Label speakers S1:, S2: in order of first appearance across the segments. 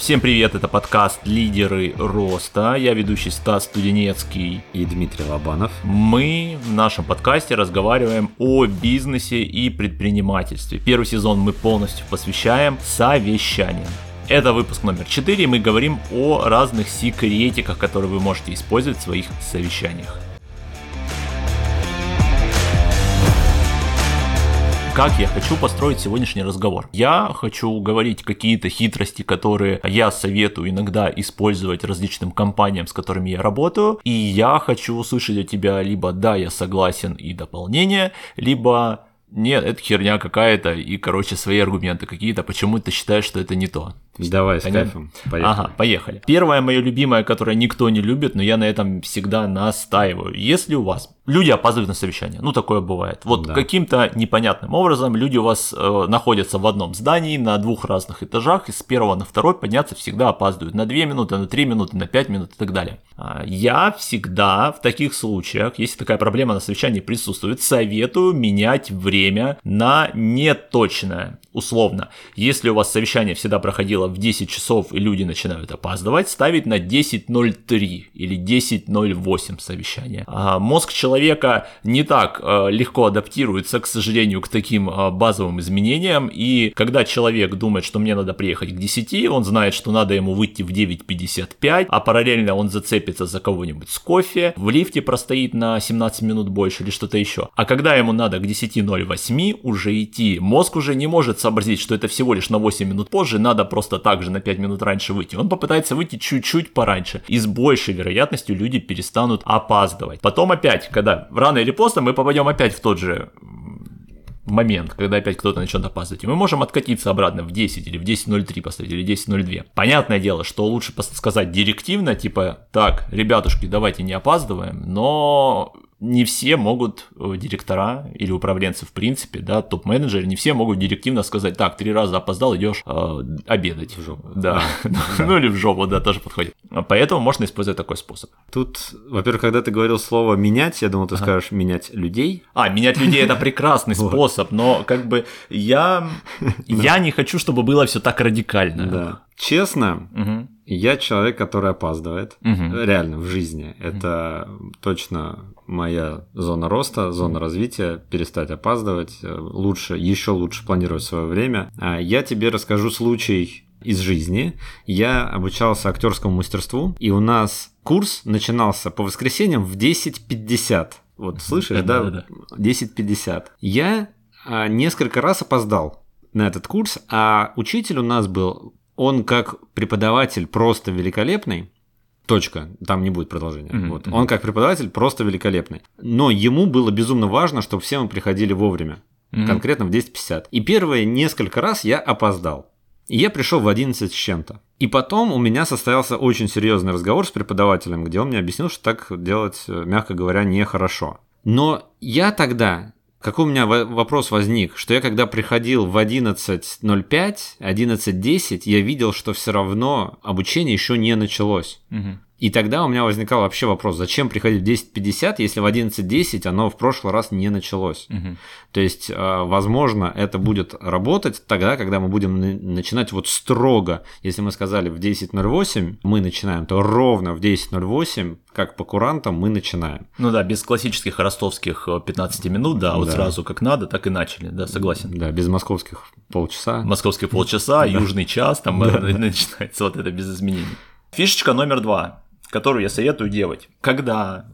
S1: Всем привет, это подкаст «Лидеры роста». Я ведущий Стас Студенецкий
S2: и Дмитрий Лобанов.
S1: Мы в нашем подкасте разговариваем о бизнесе и предпринимательстве. Первый сезон мы полностью посвящаем совещаниям. Это выпуск номер 4, и мы говорим о разных секретиках, которые вы можете использовать в своих совещаниях. Как я хочу построить сегодняшний разговор. Я хочу говорить какие-то хитрости, которые я советую иногда использовать различным компаниям, с которыми я работаю, и я хочу услышать от тебя либо «да, я согласен» и дополнение, либо нет, это херня какая-то, и, короче, свои аргументы какие-то, почему ты считаешь, что это не то.
S2: Давай, с кайфом.
S1: Поехали. Ага, поехали. Первое мое любимое, которое никто не любит, но я на этом всегда настаиваю. Если у вас люди опаздывают на совещание, ну такое бывает. Вот да. каким-то непонятным образом люди у вас э, находятся в одном здании на двух разных этажах, и с первого на второй подняться всегда опаздывают на 2 минуты, на 3 минуты, на 5 минут и так далее. А, я всегда в таких случаях, если такая проблема на совещании присутствует, советую менять время на неточное. Условно, если у вас совещание всегда проходило в 10 часов и люди начинают опаздывать, ставить на 10.03 или 10.08 совещание. А мозг человека не так э, легко адаптируется, к сожалению, к таким э, базовым изменениям, и когда человек думает, что мне надо приехать к 10, он знает, что надо ему выйти в 9.55, а параллельно он зацепится за кого-нибудь с кофе, в лифте простоит на 17 минут больше или что-то еще. А когда ему надо к 10.08 уже идти, мозг уже не может сообразить, что это всего лишь на 8 минут позже, надо просто также на 5 минут раньше выйти. Он попытается выйти чуть-чуть пораньше. И с большей вероятностью люди перестанут опаздывать. Потом опять, когда рано или поздно мы попадем опять в тот же момент, когда опять кто-то начнет опаздывать. И мы можем откатиться обратно в 10 или в 10.03 поставить, или 10.02. Понятное дело, что лучше сказать директивно, типа, так, ребятушки, давайте не опаздываем, но не все могут э, директора или управленцы в принципе, да, топ-менеджеры, не все могут директивно сказать, так, три раза опоздал, идешь э, обедать.
S2: В жопу.
S1: Да. ну или в жопу, да, тоже подходит. Поэтому можно использовать такой способ.
S2: Тут, во-первых, когда ты говорил слово менять, я думал, ты скажешь менять людей.
S1: А, менять людей это прекрасный способ, но как бы я, я не хочу, чтобы было все так радикально.
S2: Да. Честно, я человек, который опаздывает. Реально, в жизни. Это точно моя зона роста, зона развития, перестать опаздывать, э, лучше, еще лучше планировать свое время. А я тебе расскажу случай из жизни. Я обучался актерскому мастерству, и у нас курс начинался по воскресеньям в 10.50. Вот слышишь, да? да? 10.50. Я а, несколько раз опоздал на этот курс, а учитель у нас был, он как преподаватель просто великолепный, Точка. Там не будет продолжения. Mm-hmm. Вот. Он как преподаватель просто великолепный. Но ему было безумно важно, чтобы все мы приходили вовремя. Mm-hmm. Конкретно в 10.50. И первые несколько раз я опоздал. И я пришел в 11 с чем-то. И потом у меня состоялся очень серьезный разговор с преподавателем, где он мне объяснил, что так делать, мягко говоря, нехорошо. Но я тогда какой у меня вопрос возник, что я когда приходил в 11.05, 11.10, я видел, что все равно обучение еще не началось. Угу. И тогда у меня возникал вообще вопрос, зачем приходить в 10.50, если в 11.10 оно в прошлый раз не началось. Угу. То есть, а, возможно, это будет работать тогда, когда мы будем начинать вот строго. Если мы сказали в 10.08 мы начинаем, то ровно в 10.08, как по курантам, мы начинаем.
S1: Ну да, без классических ростовских 15 минут, да, вот да. сразу как надо, так и начали, да, согласен.
S2: Да, без московских полчаса.
S1: Московских полчаса, южный час, там начинается вот это без изменений. Фишечка номер два которую я советую делать. Когда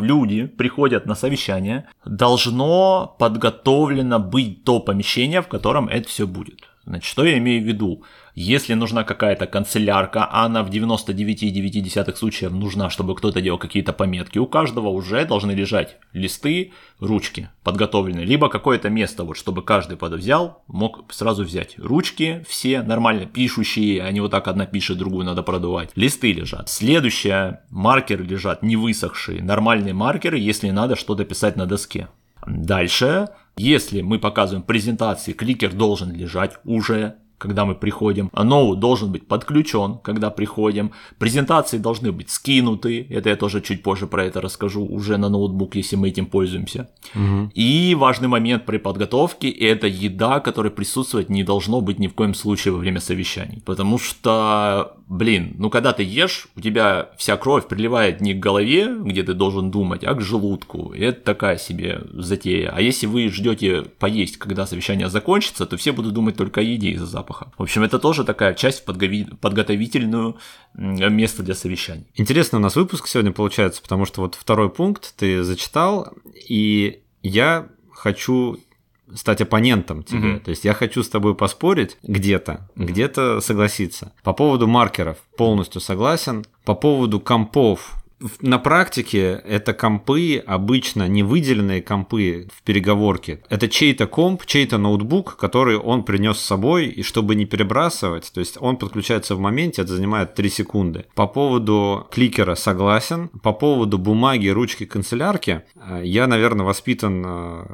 S1: люди приходят на совещание, должно подготовлено быть то помещение, в котором это все будет. Значит, что я имею в виду? Если нужна какая-то канцелярка, а она в 99,9 случаев нужна, чтобы кто-то делал какие-то пометки, у каждого уже должны лежать листы, ручки подготовленные, либо какое-то место, вот, чтобы каждый подвзял, мог сразу взять. Ручки все нормально пишущие, они вот так одна пишет, другую надо продувать. Листы лежат. Следующее, маркеры лежат не высохшие, нормальные маркеры, если надо что-то писать на доске. Дальше, если мы показываем презентации, кликер должен лежать уже когда мы приходим. Ноут должен быть подключен, когда приходим. Презентации должны быть скинуты. Это я тоже чуть позже про это расскажу уже на ноутбук, если мы этим пользуемся. Угу. И важный момент при подготовке – это еда, которая присутствовать не должно быть ни в коем случае во время совещаний. Потому что, блин, ну когда ты ешь, у тебя вся кровь приливает не к голове, где ты должен думать, а к желудку. И это такая себе затея. А если вы ждете поесть, когда совещание закончится, то все будут думать только о еде из-за запаха. В общем, это тоже такая часть подгови... подготовительную место для совещаний.
S2: Интересно у нас выпуск сегодня получается, потому что вот второй пункт ты зачитал, и я хочу стать оппонентом тебе. Угу. То есть я хочу с тобой поспорить где-то, где-то согласиться. По поводу маркеров полностью согласен. По поводу компов на практике это компы обычно не выделенные компы в переговорке. Это чей-то комп, чей-то ноутбук, который он принес с собой, и чтобы не перебрасывать, то есть он подключается в моменте, это занимает 3 секунды. По поводу кликера согласен. По поводу бумаги, ручки, канцелярки, э, я, наверное, воспитан э,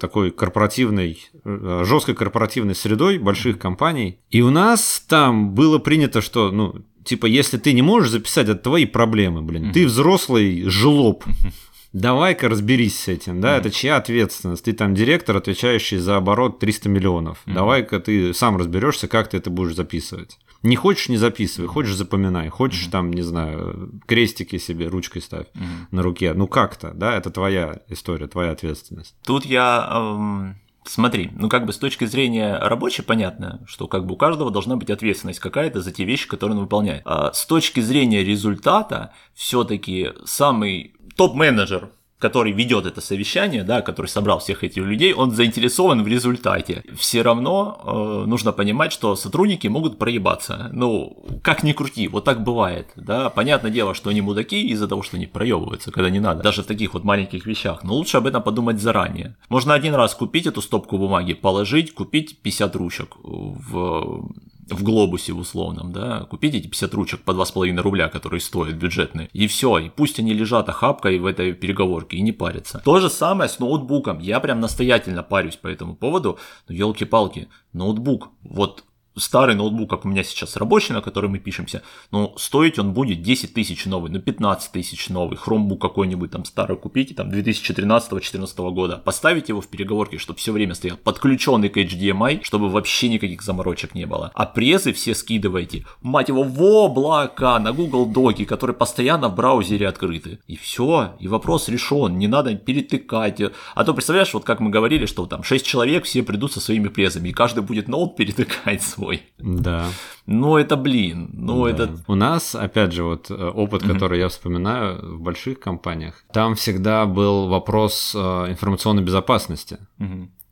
S2: такой корпоративной, э, жесткой корпоративной средой больших компаний. И у нас там было принято, что, ну, типа, если ты не можешь записать, это твои проблемы, блин. Mm-hmm. Ты взрослый жлоб. Давай-ка разберись с этим, да, mm-hmm. это чья ответственность? Ты там директор, отвечающий за оборот 300 миллионов. Mm-hmm. Давай-ка ты сам разберешься, как ты это будешь записывать. Не хочешь, не записывай, хочешь, запоминай, хочешь, mm-hmm. там, не знаю, крестики себе ручкой ставь mm-hmm. на руке. Ну как-то, да, это твоя история, твоя ответственность.
S1: Тут я эм, Смотри, ну как бы с точки зрения рабочей понятно, что как бы у каждого должна быть ответственность какая-то за те вещи, которые он выполняет. А с точки зрения результата, все-таки самый топ-менеджер который ведет это совещание, да, который собрал всех этих людей, он заинтересован в результате. Все равно э, нужно понимать, что сотрудники могут проебаться. Ну, как ни крути, вот так бывает, да. Понятное дело, что они мудаки из-за того, что они проебываются, когда не надо. Даже в таких вот маленьких вещах. Но лучше об этом подумать заранее. Можно один раз купить эту стопку бумаги, положить, купить 50 ручек в в глобусе в условном, да, купить эти 50 ручек по 2,5 рубля, которые стоят бюджетные, и все, и пусть они лежат охапкой в этой переговорке и не парятся. То же самое с ноутбуком, я прям настоятельно парюсь по этому поводу, но елки-палки, ноутбук, вот старый ноутбук, как у меня сейчас рабочий, на который мы пишемся, но стоить он будет 10 тысяч новый, ну 15 тысяч новый, хромбук какой-нибудь там старый купите, там 2013-2014 года, поставить его в переговорке, чтобы все время стоял подключенный к HDMI, чтобы вообще никаких заморочек не было. А презы все скидывайте, мать его, в облака, на Google Доки, которые постоянно в браузере открыты. И все, и вопрос решен, не надо перетыкать. А то представляешь, вот как мы говорили, что там 6 человек, все придут со своими презами, и каждый будет ноут перетыкать свой свой.
S2: Да.
S1: Ну, это, блин, ну, да. это...
S2: У нас, опять же, вот э, опыт, который я вспоминаю в больших компаниях, там всегда был вопрос э, информационной безопасности.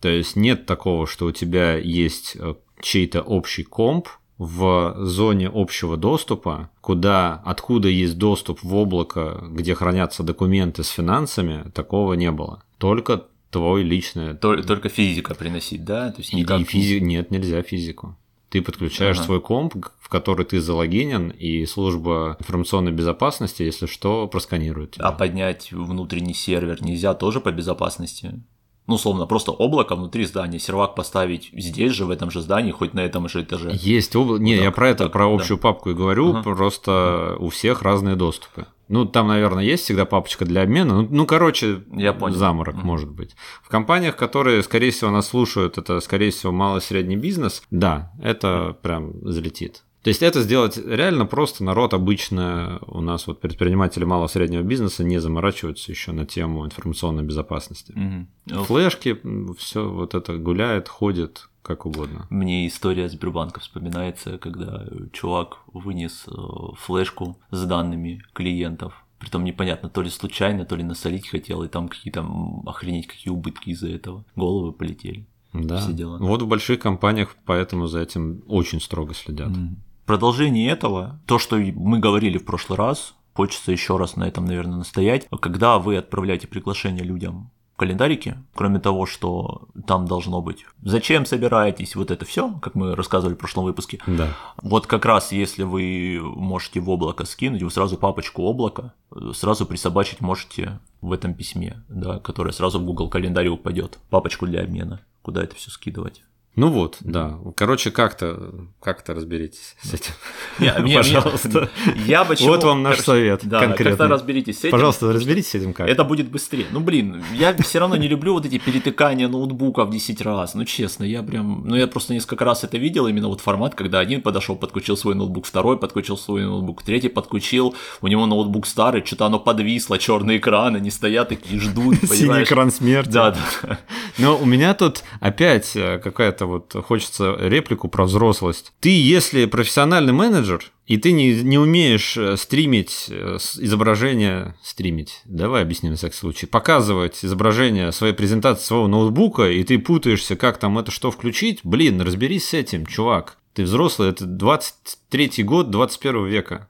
S2: То есть нет такого, что у тебя есть э, чей-то общий комп, в зоне общего доступа, куда, откуда есть доступ в облако, где хранятся документы с финансами, такого не было. Только твой личный.
S1: Только физика приносить, да?
S2: То есть никак... и физи... Нет, нельзя физику. Ты подключаешь ага. свой комп, в который ты залогинен, и служба информационной безопасности, если что, просканирует.
S1: Тебя. А поднять внутренний сервер нельзя тоже по безопасности? Ну, условно, просто облако внутри здания, сервак поставить здесь же, в этом же здании, хоть на этом же этаже.
S2: Есть облако. Не, так, я про это, так, про общую да. папку и говорю, ага. просто у всех разные доступы. Ну, там, наверное, есть всегда папочка для обмена. Ну, ну короче, я понял. заморок, mm-hmm. может быть. В компаниях, которые, скорее всего, нас слушают, это, скорее всего, малый средний бизнес, да, это прям залетит. То есть это сделать реально просто. Народ обычно у нас вот предприниматели малого среднего бизнеса не заморачиваются еще на тему информационной безопасности. Угу. Флешки, все вот это гуляет, ходит, как угодно.
S1: Мне история Сбербанка вспоминается, когда чувак вынес э, флешку с данными клиентов. Притом непонятно, то ли случайно, то ли насолить хотел, и там какие-то охренеть какие убытки из-за этого. Головы полетели.
S2: Да. Все дела. Вот в больших компаниях поэтому за этим очень строго следят. Mm
S1: продолжение этого, то, что мы говорили в прошлый раз, хочется еще раз на этом, наверное, настоять. Когда вы отправляете приглашение людям в календарике, кроме того, что там должно быть «Зачем собираетесь?» Вот это все, как мы рассказывали в прошлом выпуске.
S2: Да.
S1: Вот как раз если вы можете в облако скинуть, вы сразу папочку облака сразу присобачить можете в этом письме, да, которое сразу в Google календарь упадет. Папочку для обмена, куда это все скидывать.
S2: Ну вот, да. Короче, как-то как-то разберитесь с этим.
S1: Не, Пожалуйста.
S2: Я почему... Вот вам наш совет
S1: да, конкретно. Как-то разберитесь с этим.
S2: Пожалуйста, разберитесь с этим как.
S1: Это будет быстрее. Ну, блин, я все равно не люблю вот эти перетыкания ноутбука в 10 раз. Ну, честно, я прям... Ну, я просто несколько раз это видел, именно вот формат, когда один подошел, подключил свой ноутбук, второй подключил свой ноутбук, третий подключил, у него ноутбук старый, что-то оно подвисло, черные экраны, не стоят и ждут,
S2: Синий экран смерти.
S1: Да, да.
S2: Но у меня тут опять э, какая-то вот хочется реплику про взрослость. Ты, если профессиональный менеджер, и ты не, не умеешь э, стримить э, изображение, стримить, давай объясним на всякий случай, показывать изображение своей презентации своего ноутбука, и ты путаешься, как там это что включить, блин, разберись с этим, чувак. Ты взрослый, это 23-й год 21 века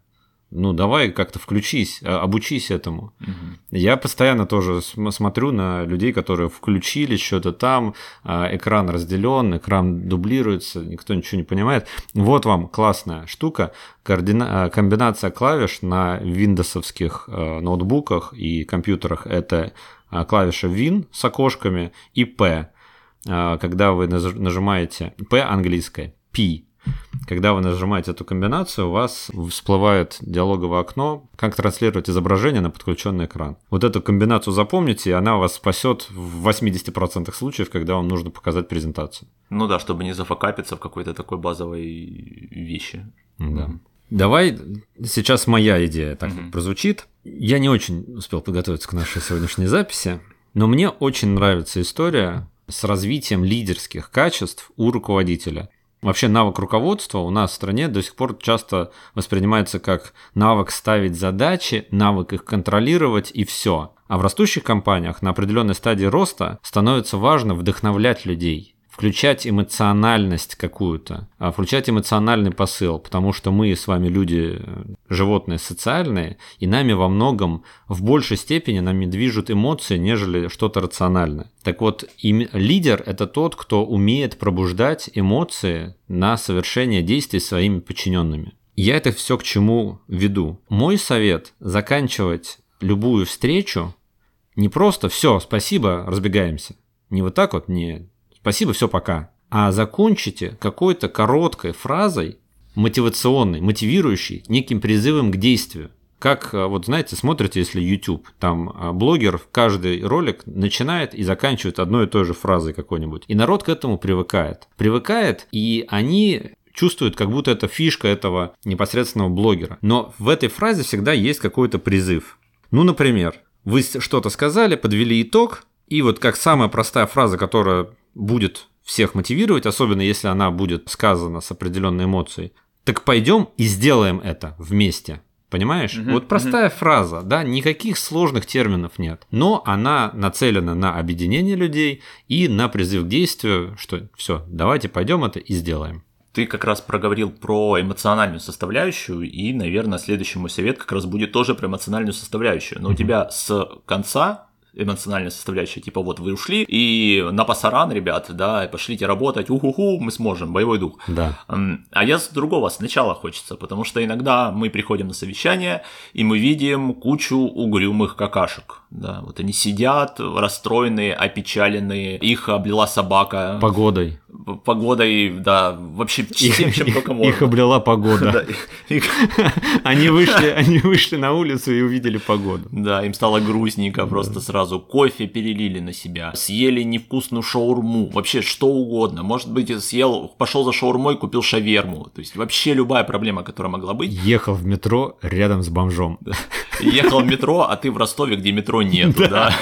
S2: ну давай как-то включись, а, обучись этому. Угу. Я постоянно тоже смотрю на людей, которые включили что-то там, а, экран разделен, экран дублируется, никто ничего не понимает. Вот вам классная штука, координа... А, комбинация клавиш на виндосовских ноутбуках и компьютерах это клавиша Win с окошками и P. Когда вы нажимаете P английское, P когда вы нажимаете эту комбинацию, у вас всплывает диалоговое окно, как транслировать изображение на подключенный экран. Вот эту комбинацию запомните, и она вас спасет в 80% случаев, когда вам нужно показать презентацию.
S1: Ну да, чтобы не зафакапиться в какой-то такой базовой вещи.
S2: Да. Давай сейчас моя идея так угу. прозвучит. Я не очень успел подготовиться к нашей сегодняшней записи, но мне очень нравится история с развитием лидерских качеств у руководителя. Вообще навык руководства у нас в стране до сих пор часто воспринимается как навык ставить задачи, навык их контролировать и все. А в растущих компаниях на определенной стадии роста становится важно вдохновлять людей, включать эмоциональность какую-то, а включать эмоциональный посыл, потому что мы с вами люди, животные социальные, и нами во многом в большей степени нами движут эмоции, нежели что-то рациональное. Так вот, им, лидер – это тот, кто умеет пробуждать эмоции на совершение действий своими подчиненными. Я это все к чему веду. Мой совет – заканчивать любую встречу не просто «все, спасибо, разбегаемся». Не вот так вот, не спасибо, все, пока. А закончите какой-то короткой фразой, мотивационной, мотивирующей, неким призывом к действию. Как, э, вот знаете, смотрите, если YouTube, там э, блогер каждый ролик начинает и заканчивает одной и той же фразой какой-нибудь. И народ к этому привыкает. Привыкает, и они чувствуют, как будто это фишка этого непосредственного блогера. Но в этой фразе всегда есть какой-то призыв. Ну, например, вы что-то сказали, подвели итог, и вот как самая простая фраза, которая будет всех мотивировать, особенно если она будет сказана с определенной эмоцией, так пойдем и сделаем это вместе. Понимаешь? Угу, вот простая угу. фраза, да, никаких сложных терминов нет, но она нацелена на объединение людей и на призыв к действию, что все, давайте пойдем это и сделаем.
S1: Ты как раз проговорил про эмоциональную составляющую, и, наверное, следующий мой совет как раз будет тоже про эмоциональную составляющую. Но у тебя с конца эмоциональная составляющая, типа вот вы ушли и на пасаран, ребят, да, пошлите работать, уху-ху, мы сможем, боевой дух.
S2: Да.
S1: А я с другого сначала хочется, потому что иногда мы приходим на совещание, и мы видим кучу угрюмых какашек, да, вот они сидят расстроенные, опечаленные, их облила собака.
S2: Погодой
S1: погодой, да, вообще всем, чем только можно.
S2: Их облила погода. Они вышли, они вышли на улицу и увидели погоду.
S1: Да, им стало грустненько, просто сразу кофе перелили на себя, съели невкусную шаурму, вообще что угодно. Может быть, съел, пошел за шаурмой, купил шаверму. То есть вообще любая проблема, которая могла быть.
S2: Ехал в метро рядом с бомжом.
S1: Ехал в метро, а ты в Ростове, где метро нет, да.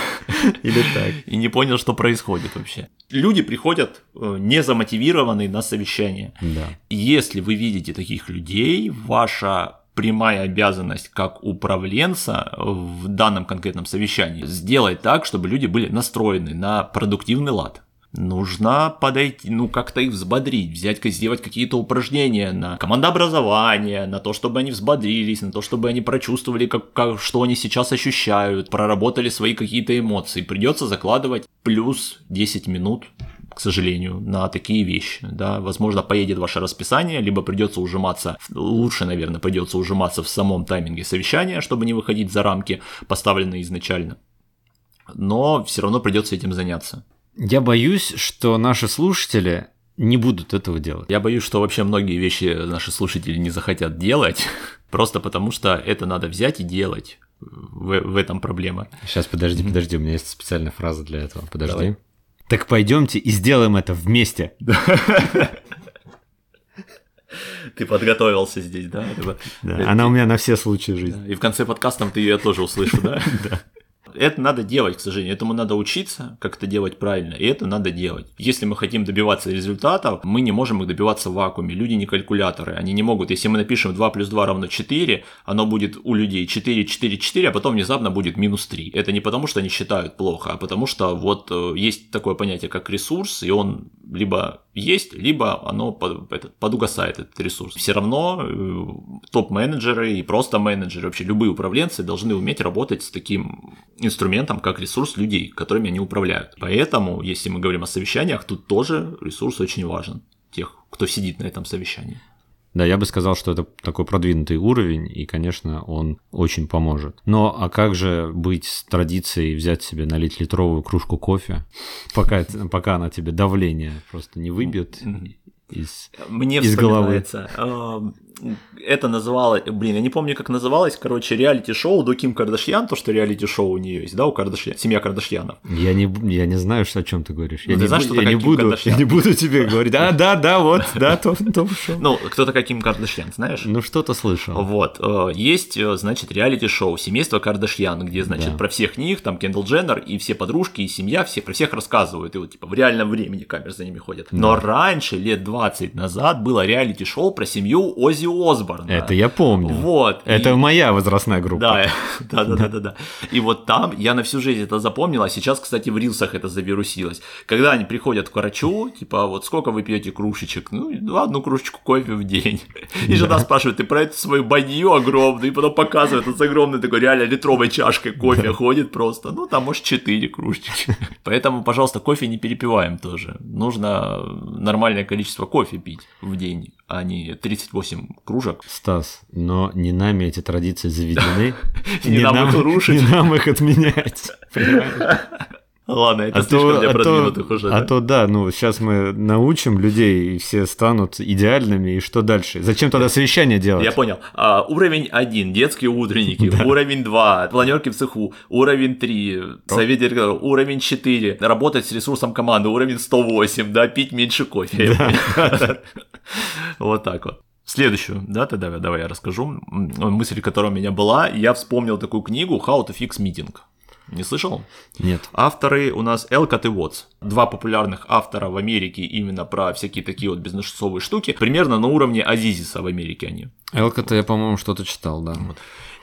S2: Или так.
S1: И не понял, что происходит вообще. Люди приходят э, не замотивированные на совещание.
S2: Да.
S1: Если вы видите таких людей, ваша прямая обязанность как управленца в данном конкретном совещании сделать так, чтобы люди были настроены на продуктивный лад нужно подойти, ну, как-то их взбодрить, взять, сделать какие-то упражнения на командообразование, на то, чтобы они взбодрились, на то, чтобы они прочувствовали, как, как, что они сейчас ощущают, проработали свои какие-то эмоции. Придется закладывать плюс 10 минут к сожалению, на такие вещи. Да. Возможно, поедет ваше расписание, либо придется ужиматься, лучше, наверное, придется ужиматься в самом тайминге совещания, чтобы не выходить за рамки, поставленные изначально. Но все равно придется этим заняться.
S2: Я боюсь, что наши слушатели не будут этого делать.
S1: Я боюсь, что вообще многие вещи наши слушатели не захотят делать, просто потому что это надо взять и делать. В, в этом проблема.
S2: Сейчас, подожди, подожди, у меня есть специальная фраза для этого. Подожди. Давай. Так пойдемте и сделаем это вместе.
S1: Ты подготовился здесь, да?
S2: да она у меня на все случаи жизни.
S1: И в конце подкаста ты ее тоже услышишь, да? Да. Это надо делать, к сожалению. Этому надо учиться, как это делать правильно. И это надо делать. Если мы хотим добиваться результатов, мы не можем их добиваться в вакууме. Люди не калькуляторы. Они не могут. Если мы напишем 2 плюс 2 равно 4, оно будет у людей 4, 4, 4, а потом внезапно будет минус 3. Это не потому, что они считают плохо, а потому что вот э, есть такое понятие, как ресурс, и он либо есть, либо оно под, этот, подугасает, этот ресурс. Все равно э, топ-менеджеры и просто менеджеры, вообще любые управленцы должны уметь работать с таким инструментом, как ресурс людей, которыми они управляют. Поэтому, если мы говорим о совещаниях, тут тоже ресурс очень важен, тех, кто сидит на этом совещании.
S2: Да, я бы сказал, что это такой продвинутый уровень, и, конечно, он очень поможет. Но а как же быть с традицией взять себе, налить литровую кружку кофе, пока, пока она тебе давление просто не выбьет из,
S1: Мне из головы? это называлось, блин, я не помню, как называлось, короче, реалити-шоу до Ким Кардашьян, то, что реалити-шоу у нее есть, да, у Кардашьян, семья Кардашьянов.
S2: Я не, я не знаю, что, о чем ты говоришь. Я, ну, не, знаешь, что я, не буду, я не буду тебе говорить, да, да, да, вот, да, то, то шоу.
S1: Ну, кто такая Ким Кардашьян, знаешь?
S2: Ну, что-то слышал.
S1: Вот, э, есть, э, значит, реалити-шоу «Семейство Кардашьян», где, значит, да. про всех них, там, Кендалл Дженнер и все подружки, и семья, все, про всех рассказывают, и вот, типа, в реальном времени камеры за ними ходят. Но раньше, лет 20 назад, было реалити-шоу про семью Ози Осборна.
S2: Это я помню.
S1: Вот.
S2: Это и... моя возрастная группа.
S1: Да, да, да, да, да, да. И вот там я на всю жизнь это запомнил, а сейчас, кстати, в рилсах это завирусилось. Когда они приходят к врачу, типа, вот сколько вы пьете кружечек? Ну, одну кружечку кофе в день. И жена спрашивает, ты про эту свою бадью огромную, и потом показывает, он с огромной такой реально литровой чашкой кофе ходит просто. Ну, там, может, 4 кружечки. Поэтому, пожалуйста, кофе не перепиваем тоже. Нужно нормальное количество кофе пить в день а не 38 кружек.
S2: Стас, но не нами эти традиции заведены.
S1: Не нам их рушить.
S2: Не нам их отменять.
S1: Ладно, это а слишком то, для продвинутых
S2: а
S1: уже.
S2: А да? то да, ну сейчас мы научим людей, и все станут идеальными, и что дальше? Зачем тогда совещание делать?
S1: Я понял. А, уровень 1, детские утренники, да. уровень 2, планерки в цеху, уровень 3, совет директоров, уровень 4, работать с ресурсом команды, уровень 108, да, пить меньше кофе. Вот так вот. Следующую, да, тогда давай я расскажу. Мысль, которая у меня была, я вспомнил такую книгу «How to fix meeting». Не слышал?
S2: Нет.
S1: Авторы у нас Элкот и Уотс. Два популярных автора в Америке именно про всякие такие вот бизнесовые штуки. Примерно на уровне Азизиса в Америке они.
S2: Элкота я, по-моему, что-то читал, да. Вот.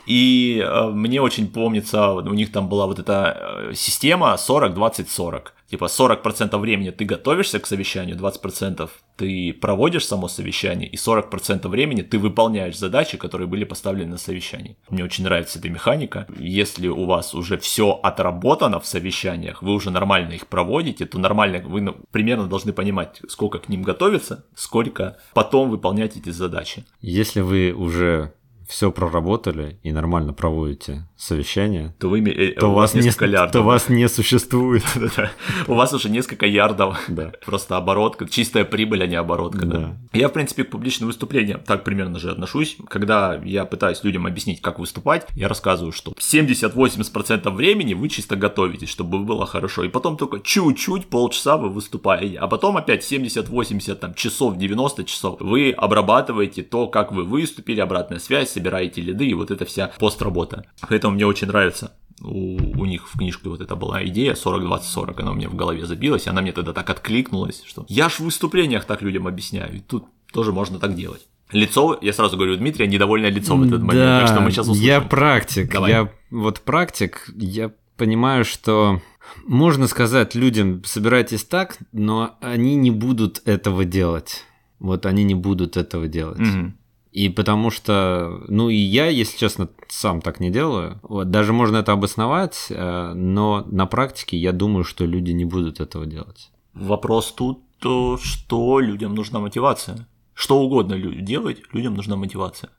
S1: И э, мне очень помнится, у них там была вот эта э, система 40-20-40. Типа 40% времени ты готовишься к совещанию, 20% ты проводишь само совещание, и 40% времени ты выполняешь задачи, которые были поставлены на совещании. Мне очень нравится эта механика. Если у вас уже все отработано в совещаниях, вы уже нормально их проводите, то нормально вы ну, примерно должны понимать, сколько к ним готовиться, сколько потом выполнять эти задачи.
S2: Если вы уже все проработали и нормально проводите совещание,
S1: то, вы, э,
S2: то, у вас не, ярдов. то вас не существует.
S1: У вас уже несколько ярдов. Просто оборотка, чистая прибыль, а не оборотка. Я, в принципе, к публичным выступлениям так примерно же отношусь. Когда я пытаюсь людям объяснить, как выступать, я рассказываю, что 70-80% времени вы чисто готовитесь, чтобы было хорошо. И потом только чуть-чуть, полчаса вы выступаете. А потом опять 70-80 часов, 90 часов вы обрабатываете то, как вы выступили, обратная связь, собираете лиды и вот эта вся постработа. Поэтому мне очень нравится у, у них в книжке вот это была идея 40-20-40, она у меня в голове забилась, и она мне тогда так откликнулась, что я ж в выступлениях так людям объясняю, и тут тоже можно так делать. Лицо, я сразу говорю, Дмитрия недовольное лицо в этот момент, да, так что мы сейчас услышим.
S2: Я практик, Давай. я вот практик, я понимаю, что можно сказать людям, собирайтесь так, но они не будут этого делать. Вот они не будут этого делать. Угу. И потому что, ну и я, если честно, сам так не делаю. Вот, даже можно это обосновать, э, но на практике я думаю, что люди не будут этого делать.
S1: Вопрос тут, то, что людям нужна мотивация. Что угодно делать, людям нужна мотивация.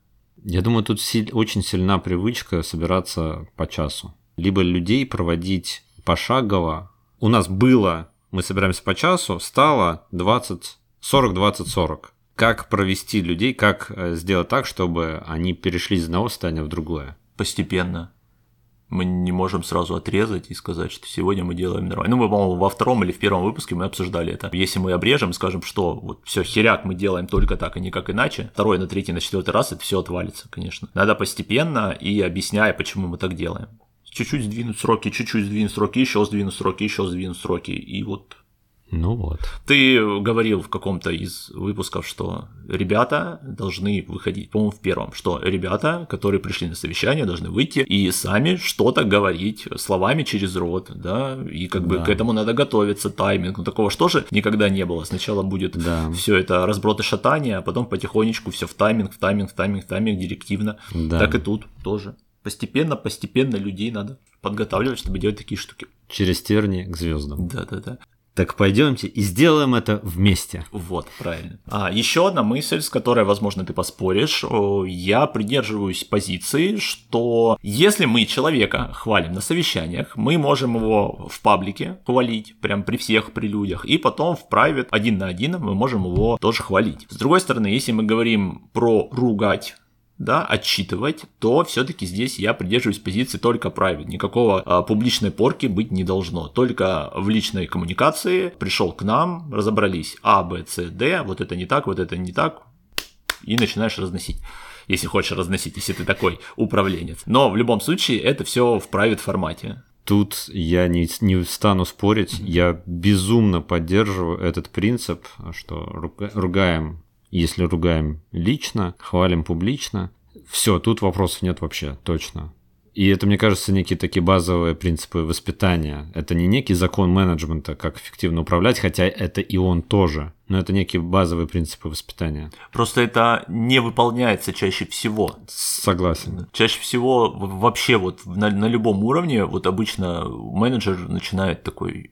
S2: Я думаю, тут очень сильна привычка собираться по часу. Либо людей проводить пошагово. У нас было, мы собираемся по часу, стало 20 40-20-40. Как провести людей, как э, сделать так, чтобы они перешли из одного состояния в другое?
S1: Постепенно. Мы не можем сразу отрезать и сказать, что сегодня мы делаем нормально. Ну, мы, по-моему, во втором или в первом выпуске мы обсуждали это. Если мы обрежем, скажем, что вот все, херяк, мы делаем только так и никак иначе, второй, на третий, на четвертый раз это все отвалится, конечно. Надо постепенно и объясняя, почему мы так делаем. Чуть-чуть сдвинуть сроки, чуть-чуть сдвинуть сроки, еще сдвинуть сроки, еще сдвинуть сроки. И вот
S2: ну вот.
S1: Ты говорил в каком-то из выпусков, что ребята должны выходить, по-моему, в первом, что ребята, которые пришли на совещание, должны выйти и сами что-то говорить словами через рот, да, и как бы да. к этому надо готовиться, тайминг, ну такого что же никогда не было. Сначала будет да. все это разброд и шатание, а потом потихонечку все в тайминг, в тайминг, в тайминг, в тайминг, директивно. Да. Так и тут тоже. Постепенно, постепенно людей надо подготавливать, чтобы делать такие штуки.
S2: Через терни к звездам.
S1: Да, да, да.
S2: Так пойдемте и сделаем это вместе.
S1: Вот, правильно. А, еще одна мысль, с которой, возможно, ты поспоришь. Я придерживаюсь позиции, что если мы человека хвалим на совещаниях, мы можем его в паблике хвалить, прям при всех, при людях, и потом в private один на один мы можем его тоже хвалить. С другой стороны, если мы говорим про ругать да, отчитывать, то все-таки здесь я придерживаюсь позиции только private. Никакого а, публичной порки быть не должно. Только в личной коммуникации пришел к нам, разобрались А, Б, С, Д, вот это не так, вот это не так, и начинаешь разносить если хочешь разносить, если ты такой управленец. Но в любом случае это все в private формате.
S2: Тут я не, не стану спорить, я безумно поддерживаю этот принцип, что ругаем если ругаем лично, хвалим публично, все, тут вопросов нет вообще, точно. И это, мне кажется, некие такие базовые принципы воспитания. Это не некий закон менеджмента, как эффективно управлять, хотя это и он тоже. Но это некие базовые принципы воспитания.
S1: Просто это не выполняется чаще всего.
S2: Согласен.
S1: Чаще всего вообще вот на, на любом уровне вот обычно менеджер начинает такой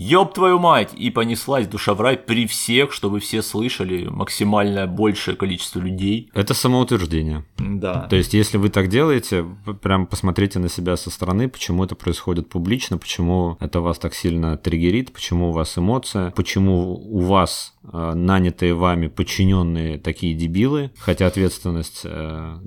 S1: ёб твою мать, и понеслась душа в рай при всех, чтобы все слышали максимальное большее количество людей.
S2: Это самоутверждение.
S1: Да.
S2: То есть, если вы так делаете, прям посмотрите на себя со стороны, почему это происходит публично, почему это вас так сильно триггерит, почему у вас эмоция, почему у вас нанятые вами подчиненные такие дебилы, хотя ответственность, э,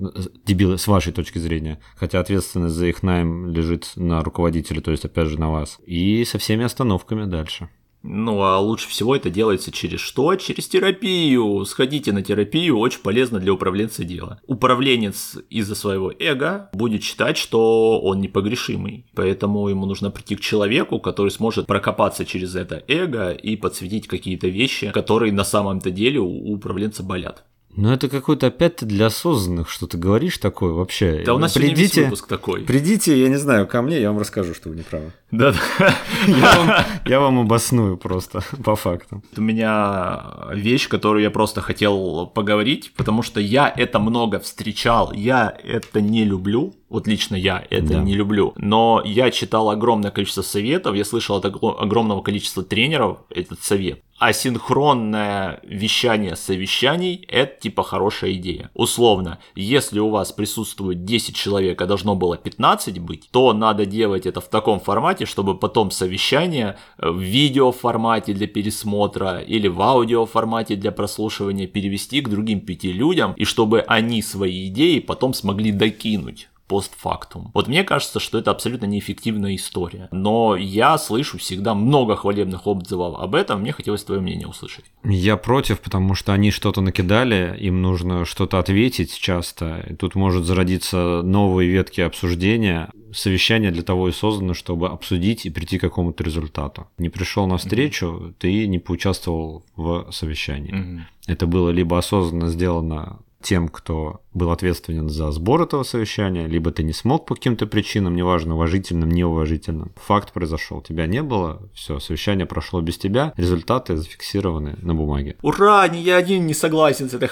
S2: дебилы с вашей точки зрения, хотя ответственность за их найм лежит на руководителе, то есть опять же на вас, и со всеми остановками дальше.
S1: Ну, а лучше всего это делается через что? Через терапию. Сходите на терапию, очень полезно для управленца дела. Управленец из-за своего эго будет считать, что он непогрешимый. Поэтому ему нужно прийти к человеку, который сможет прокопаться через это эго и подсветить какие-то вещи, которые на самом-то деле у управленца болят.
S2: Ну, это какой-то опять для осознанных, что ты говоришь такое вообще.
S1: Да у нас придите, выпуск такой.
S2: Придите, я не знаю, ко мне, я вам расскажу, что вы не правы.
S1: Да-да.
S2: Я, я вам обосную просто, по факту.
S1: У меня вещь, которую я просто хотел поговорить, потому что я это много встречал, я это не люблю, вот лично я это да. не люблю. Но я читал огромное количество советов, я слышал от огромного количества тренеров этот совет. Асинхронное вещание совещаний – это типа хорошая идея. Условно, если у вас присутствует 10 человек, а должно было 15 быть, то надо делать это в таком формате, чтобы потом совещание в видео формате для пересмотра или в аудио формате для прослушивания перевести к другим пяти людям, и чтобы они свои идеи потом смогли докинуть постфактум. Вот мне кажется, что это абсолютно неэффективная история. Но я слышу всегда много хвалебных отзывов об этом, мне хотелось твое мнение услышать.
S2: Я против, потому что они что-то накидали, им нужно что-то ответить часто, и тут может зародиться новые ветки обсуждения. Совещание для того и создано, чтобы обсудить и прийти к какому-то результату. Не пришел на встречу, mm-hmm. ты не поучаствовал в совещании. Mm-hmm. Это было либо осознанно сделано тем, кто был ответственен за сбор этого совещания, либо ты не смог по каким-то причинам, неважно, уважительным, неуважительным. Факт произошел, тебя не было, все, совещание прошло без тебя, результаты зафиксированы на бумаге.
S1: Ура, не я один не согласен с этой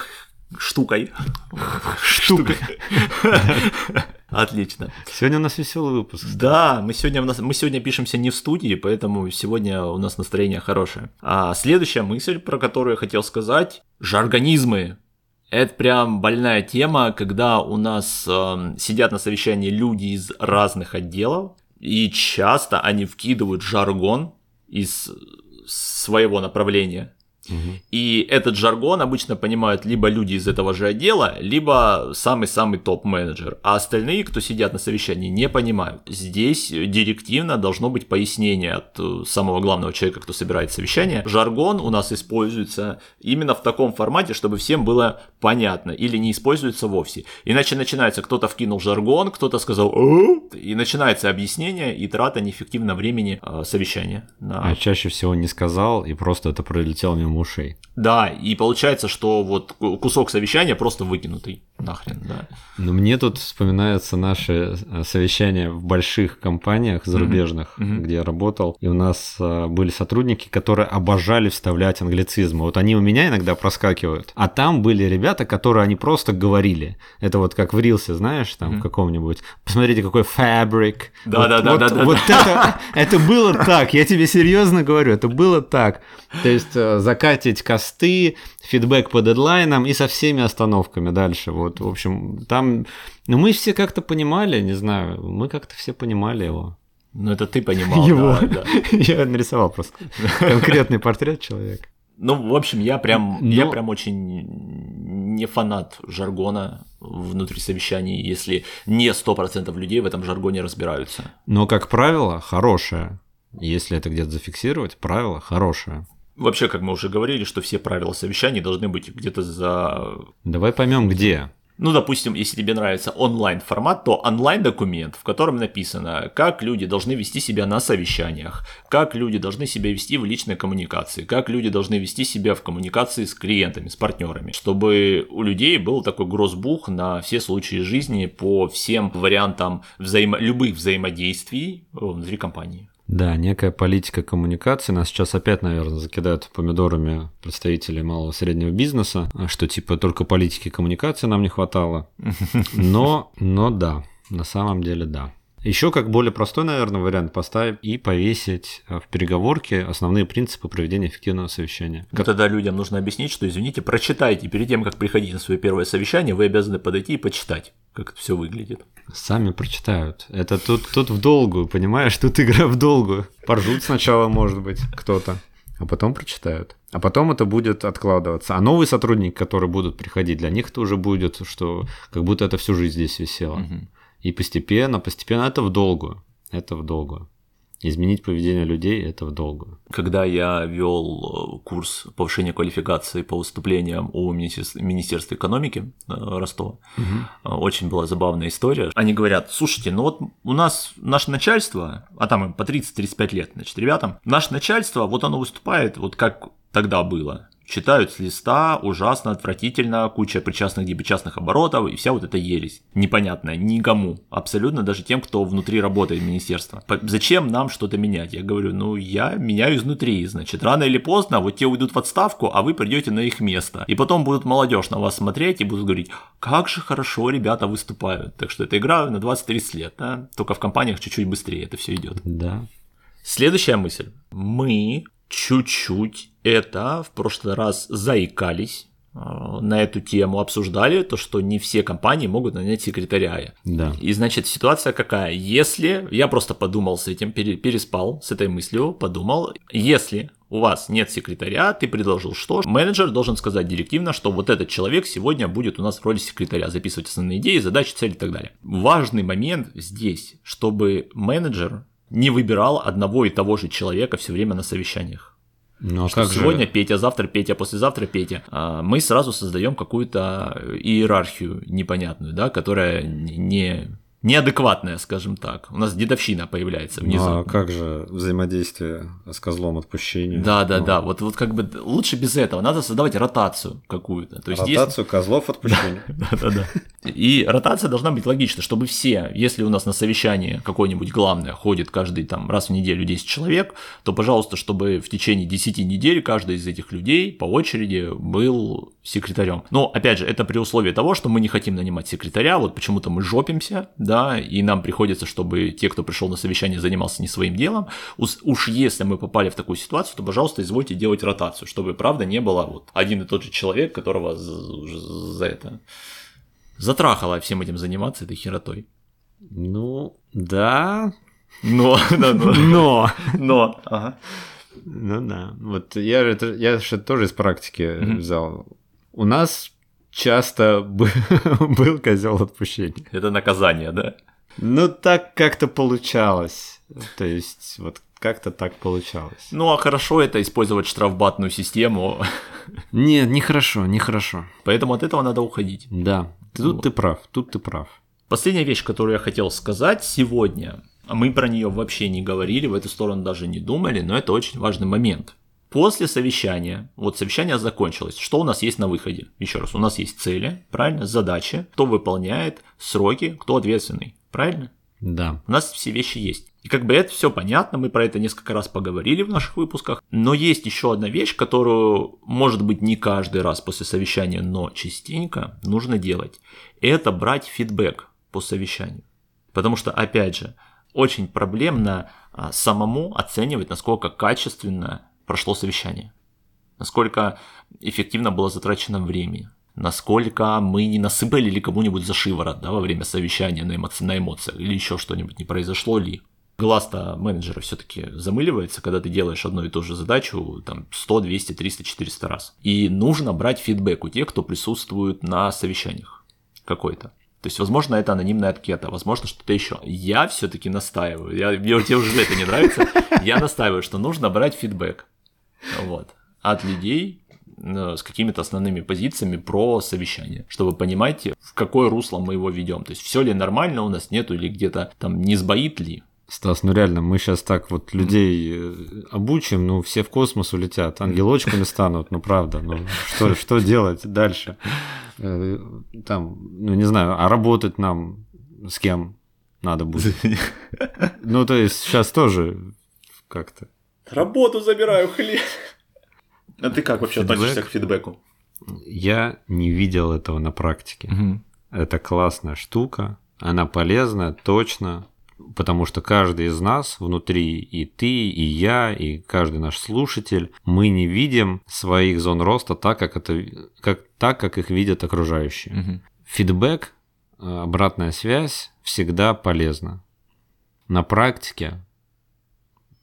S1: штукой. Штукой. Отлично.
S2: Сегодня у нас веселый выпуск.
S1: Да, мы сегодня, у нас, мы сегодня пишемся не в студии, поэтому сегодня у нас настроение хорошее. А следующая мысль, про которую я хотел сказать, жаргонизмы. Это прям больная тема, когда у нас э, сидят на совещании люди из разных отделов, и часто они вкидывают жаргон из своего направления. И этот жаргон обычно понимают либо люди из этого же отдела, либо самый-самый топ-менеджер. А остальные, кто сидят на совещании, не понимают. Здесь директивно должно быть пояснение от э, самого главного человека, кто собирает совещание. Жаргон у нас используется именно в таком формате, чтобы всем было понятно, или не используется вовсе. Иначе начинается, кто-то вкинул жаргон, кто-то сказал и начинается объяснение и трата неэффективного времени э, совещания.
S2: Да. А чаще всего не сказал, и просто это пролетело мимо ушей.
S1: Да, и получается, что вот кусок совещания просто выкинутый нахрен, да.
S2: Но мне тут вспоминаются наши э, совещания в больших компаниях зарубежных, mm-hmm. где я работал, и у нас э, были сотрудники, которые обожали вставлять англицизмы. Вот они у меня иногда проскакивают, а там были ребята, которые они просто говорили. Это вот как в Рилсе, знаешь, там mm-hmm. каком-нибудь. Посмотрите, какой фабрик.
S1: Да, да, да, да, да.
S2: Вот это, это было так, я тебе серьезно говорю, это было так. То есть э, закатить косты, фидбэк по дедлайнам и со всеми остановками дальше. Вот, в общем, там... Ну, мы все как-то понимали, не знаю, мы как-то все понимали его.
S1: Ну, это ты понимал,
S2: его. Да, да. Я нарисовал просто конкретный портрет человека.
S1: Ну, в общем, я прям, Но... я прям очень не фанат жаргона внутри совещаний, если не 100% людей в этом жаргоне разбираются.
S2: Но, как правило, хорошее. Если это где-то зафиксировать, правило хорошее.
S1: Вообще, как мы уже говорили, что все правила совещаний должны быть где-то за...
S2: Давай поймем, где.
S1: Ну, допустим, если тебе нравится онлайн-формат, то онлайн-документ, в котором написано, как люди должны вести себя на совещаниях, как люди должны себя вести в личной коммуникации, как люди должны вести себя в коммуникации с клиентами, с партнерами, чтобы у людей был такой гроссбух на все случаи жизни по всем вариантам взаимо... любых взаимодействий внутри компании.
S2: Да, некая политика коммуникации. Нас сейчас опять, наверное, закидают помидорами представители малого и среднего бизнеса, что типа только политики коммуникации нам не хватало. Но, но да, на самом деле да. Еще как более простой, наверное, вариант поставить и повесить э, в переговорке основные принципы проведения эффективного совещания.
S1: Ну, тогда людям нужно объяснить, что, извините, прочитайте перед тем, как приходить на свое первое совещание, вы обязаны подойти и почитать, как это все выглядит.
S2: Сами прочитают. Это тут, тут в долгую, понимаешь? Тут игра в долгую. Поржут сначала, может быть, кто-то а потом прочитают. А потом это будет откладываться. А новые сотрудники, которые будут приходить, для них это уже будет, что как будто это всю жизнь здесь висело. Угу. И постепенно, постепенно это в долгу. Это в долгу. Изменить поведение людей – это в долгу.
S1: Когда я вел э, курс повышения квалификации по выступлениям у Министерства экономики э, Ростова, угу. очень была забавная история. Они говорят, слушайте, ну вот у нас наше начальство, а там им по 30-35 лет, значит, ребятам, наше начальство, вот оно выступает, вот как тогда было читают с листа, ужасно, отвратительно, куча причастных, депричастных оборотов и вся вот эта ересь. Непонятная никому, абсолютно даже тем, кто внутри работает министерства. Зачем нам что-то менять? Я говорю, ну я меняю изнутри, значит, рано или поздно вот те уйдут в отставку, а вы придете на их место. И потом будут молодежь на вас смотреть и будут говорить, как же хорошо ребята выступают. Так что это игра на 20-30 лет, да? только в компаниях чуть-чуть быстрее это все идет.
S2: Да.
S1: Следующая мысль. Мы чуть-чуть это в прошлый раз заикались э, на эту тему обсуждали, то, что не все компании могут нанять секретаря.
S2: Да.
S1: И значит, ситуация какая? Если, я просто подумал с этим, переспал с этой мыслью, подумал, если у вас нет секретаря, ты предложил что? Менеджер должен сказать директивно, что вот этот человек сегодня будет у нас в роли секретаря, записывать основные идеи, задачи, цели и так далее. Важный момент здесь, чтобы менеджер не выбирал одного и того же человека все время на совещаниях. Ну, а что как сегодня же... Петя, завтра Петя, послезавтра Петя. А, мы сразу создаем какую-то иерархию непонятную, да, которая не неадекватная, скажем так. У нас дедовщина появляется внизу. Ну,
S2: а как же взаимодействие с козлом отпущения?
S1: Да, да, ну. да. Вот, вот как бы лучше без этого. Надо создавать ротацию какую-то.
S2: То есть ротацию есть... козлов отпущения.
S1: Да, да, да. И ротация должна быть логична, чтобы все, если у нас на совещании какое-нибудь главное ходит каждый там раз в неделю 10 человек, то, пожалуйста, чтобы в течение 10 недель каждый из этих людей по очереди был секретарем. Но, опять же, это при условии того, что мы не хотим нанимать секретаря, вот почему-то мы жопимся, да, и нам приходится, чтобы те, кто пришел на совещание, занимался не своим делом. Уж, если мы попали в такую ситуацию, то, пожалуйста, извольте делать ротацию, чтобы, правда, не было вот один и тот же человек, которого за, за это затрахало всем этим заниматься этой херотой.
S2: Ну, да.
S1: Но, да, но.
S2: Но.
S1: Но, ага.
S2: Ну да. Вот я я же тоже из практики взял. У нас часто был козел отпущения.
S1: Это наказание, да?
S2: Ну, так как-то получалось. То есть, вот как-то так получалось.
S1: Ну, а хорошо это использовать штрафбатную систему.
S2: Нет, нехорошо, нехорошо.
S1: Поэтому от этого надо уходить.
S2: Да, тут вот. ты прав, тут ты прав.
S1: Последняя вещь, которую я хотел сказать сегодня, мы про нее вообще не говорили, в эту сторону даже не думали, но это очень важный момент. После совещания, вот совещание закончилось, что у нас есть на выходе? Еще раз, у нас есть цели, правильно, задачи, кто выполняет, сроки, кто ответственный, правильно?
S2: Да.
S1: У нас все вещи есть. И как бы это все понятно, мы про это несколько раз поговорили в наших выпусках. Но есть еще одна вещь, которую, может быть, не каждый раз после совещания, но частенько нужно делать. Это брать фидбэк по совещанию. Потому что, опять же, очень проблемно а, самому оценивать, насколько качественно прошло совещание, насколько эффективно было затрачено время, насколько мы не насыпали ли кому-нибудь за шиворот да, во время совещания на, эмоци- на эмоциях, или еще что-нибудь не произошло ли. Глаз-то менеджера все-таки замыливается, когда ты делаешь одну и ту же задачу там 100, 200, 300, 400 раз. И нужно брать фидбэк у тех, кто присутствует на совещаниях какой-то. То есть, возможно, это анонимная анкета, возможно, что-то еще. Я все-таки настаиваю, я, мне, тебе уже это не нравится, я настаиваю, что нужно брать фидбэк вот, от людей э, с какими-то основными позициями про совещание, чтобы понимать, в какое русло мы его ведем. То есть все ли нормально у нас нету или где-то там не сбоит ли.
S2: Стас, ну реально, мы сейчас так вот людей mm-hmm. обучим, ну все в космос улетят, ангелочками станут, ну правда, ну что, что делать дальше? Э, там, ну не знаю, а работать нам с кем надо будет? Ну то есть сейчас тоже как-то.
S1: Работу забираю, хлеб. А ты как вообще Фидбэк? относишься к фидбэку?
S2: Я не видел этого на практике. Угу. Это классная штука, она полезная, точно, потому что каждый из нас внутри, и ты, и я, и каждый наш слушатель, мы не видим своих зон роста так, как, это, как, так, как их видят окружающие. Угу. Фидбэк, э, обратная связь всегда полезна. На практике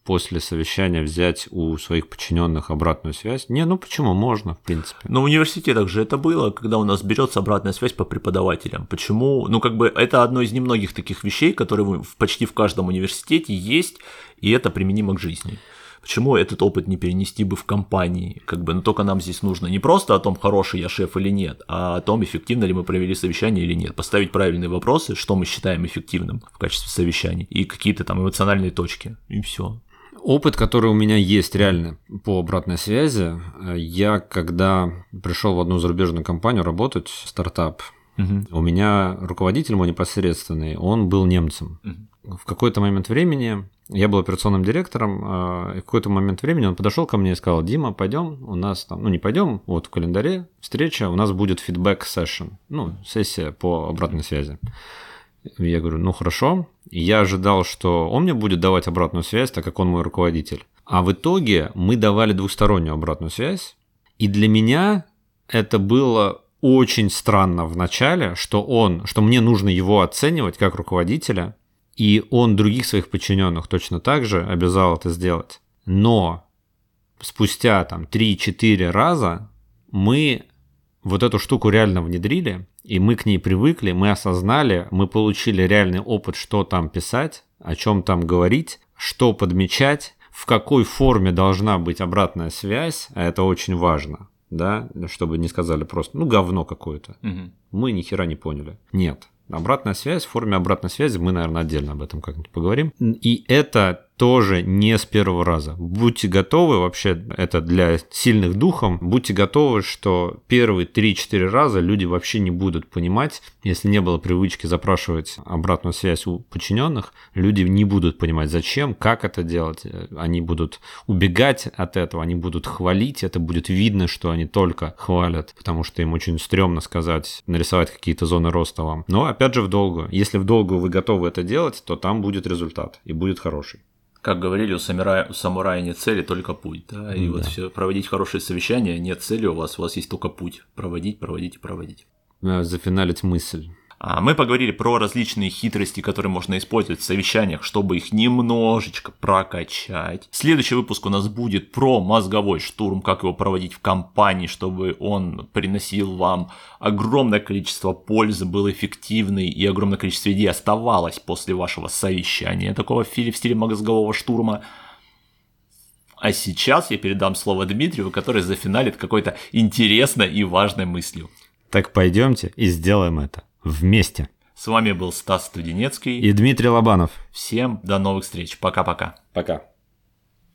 S2: после совещания взять у своих подчиненных обратную связь? Не, ну почему? Можно, в принципе.
S1: Но в университетах же это было, когда у нас берется обратная связь по преподавателям. Почему? Ну, как бы это одно из немногих таких вещей, которые почти в каждом университете есть, и это применимо к жизни. Почему этот опыт не перенести бы в компании? Как бы, ну, только нам здесь нужно не просто о том, хороший я шеф или нет, а о том, эффективно ли мы провели совещание или нет. Поставить правильные вопросы, что мы считаем эффективным в качестве совещаний, и какие-то там эмоциональные точки, и все.
S2: Опыт, который у меня есть реально по обратной связи, я когда пришел в одну зарубежную компанию работать, стартап, угу. у меня руководитель мой непосредственный, он был немцем. Угу. В какой-то момент времени я был операционным директором, а, и в какой-то момент времени он подошел ко мне и сказал, Дима, пойдем, у нас там, ну не пойдем, вот в календаре встреча, у нас будет фидбэк сессион, ну сессия по обратной связи. Я говорю, ну хорошо. Я ожидал, что он мне будет давать обратную связь, так как он мой руководитель. А в итоге мы давали двустороннюю обратную связь. И для меня это было очень странно в начале, что он, что мне нужно его оценивать как руководителя, и он других своих подчиненных точно так же обязал это сделать. Но спустя там 3-4 раза мы вот эту штуку реально внедрили, и мы к ней привыкли, мы осознали, мы получили реальный опыт, что там писать, о чем там говорить, что подмечать, в какой форме должна быть обратная связь, а это очень важно, да, чтобы не сказали просто, ну, говно какое-то. Угу. Мы ни хера не поняли. Нет. Обратная связь, в форме обратной связи, мы, наверное, отдельно об этом как-нибудь поговорим. И это тоже не с первого раза. Будьте готовы, вообще это для сильных духом, будьте готовы, что первые 3-4 раза люди вообще не будут понимать, если не было привычки запрашивать обратную связь у подчиненных, люди не будут понимать, зачем, как это делать, они будут убегать от этого, они будут хвалить, это будет видно, что они только хвалят, потому что им очень стрёмно сказать, нарисовать какие-то зоны роста вам. Но опять же в долгую, если в долгую вы готовы это делать, то там будет результат и будет хороший
S1: как говорили, у самурая, у самурая нет цели, только путь. Да? И да. вот все, проводить хорошие совещания, нет цели у вас, у вас есть только путь. Проводить, проводить и проводить.
S2: Зафиналить мысль.
S1: А мы поговорили про различные хитрости, которые можно использовать в совещаниях, чтобы их немножечко прокачать. Следующий выпуск у нас будет про мозговой штурм, как его проводить в компании, чтобы он приносил вам огромное количество пользы, был эффективный и огромное количество идей оставалось после вашего совещания, такого в стиле мозгового штурма. А сейчас я передам слово Дмитрию, который зафиналит какой-то интересной и важной мыслью.
S2: Так пойдемте и сделаем это вместе.
S1: С вами был Стас Студенецкий
S2: и Дмитрий Лобанов.
S1: Всем до новых встреч. Пока-пока.
S2: Пока. -пока. Пока.